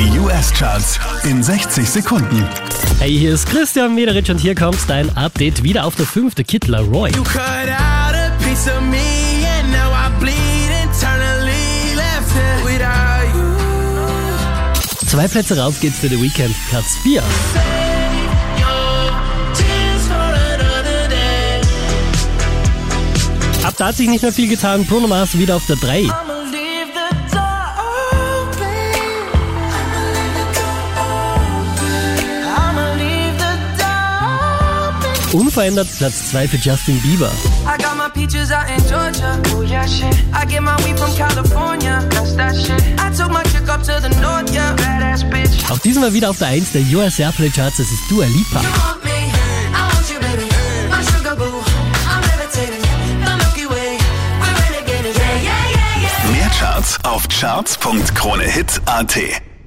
Die US-Charts in 60 Sekunden. Hey, hier ist Christian Mederich und hier kommt dein Update wieder auf der fünfte Kittler Roy. You cut out a piece of me and now I bleed internally left here without you. Zwei Plätze rauf geht's für The Weekend, Platz 4. Save your tears for another day. Ab da hat sich nicht mehr viel getan. Bruno Mars wieder auf der 3. Unverändert Platz 2 für Justin Bieber. Oh yeah, north, yeah. Auch diesmal wieder auf der 1 der US Airplay Charts, das ist Dua Lipa. Mehr Charts auf charts.kronehit.at.